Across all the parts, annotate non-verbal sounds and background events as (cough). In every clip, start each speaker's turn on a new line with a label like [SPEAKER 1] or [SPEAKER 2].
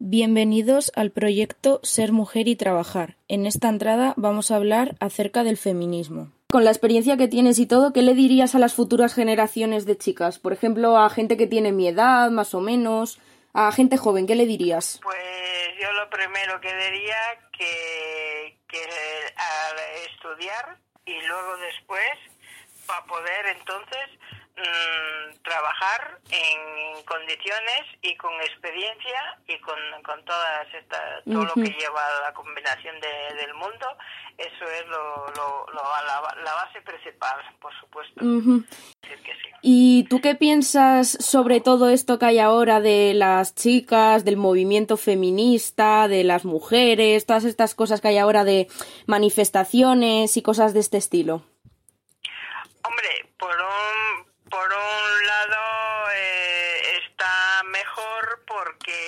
[SPEAKER 1] Bienvenidos al proyecto Ser Mujer y Trabajar. En esta entrada vamos a hablar acerca del feminismo. Con la experiencia que tienes y todo, ¿qué le dirías a las futuras generaciones de chicas? Por ejemplo, a gente que tiene mi edad, más o menos, a gente joven, ¿qué le dirías?
[SPEAKER 2] Pues yo lo primero que diría que, que al estudiar y luego después trabajar en condiciones y con experiencia y con, con todas estas todo lo que lleva la combinación de, del mundo eso es lo, lo, lo la, la, base principal por supuesto decir que sí.
[SPEAKER 1] ¿Y tú qué piensas sobre todo esto que hay ahora de las chicas, del movimiento feminista, de las mujeres, todas estas cosas que hay ahora de manifestaciones y cosas de este estilo?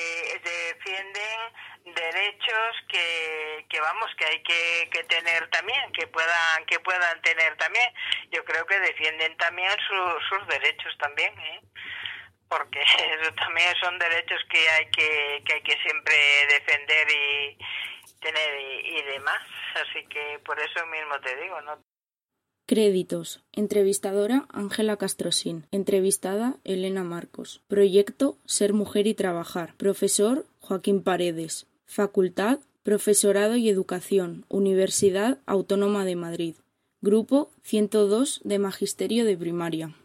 [SPEAKER 2] Porque defienden derechos que, que vamos que hay que, que, tener también que puedan que puedan tener también. Yo creo que defienden también su, sus derechos también ¿eh? porque (laughs) eso también son derechos que hay que, que hay que siempre defender y tener y, y demás. Así que por eso mismo te digo no
[SPEAKER 1] Créditos. Entrevistadora Ángela Castrosín. Entrevistada Elena Marcos. Proyecto Ser Mujer y Trabajar. Profesor Joaquín Paredes. Facultad Profesorado y Educación. Universidad Autónoma de Madrid. Grupo 102 de Magisterio de Primaria.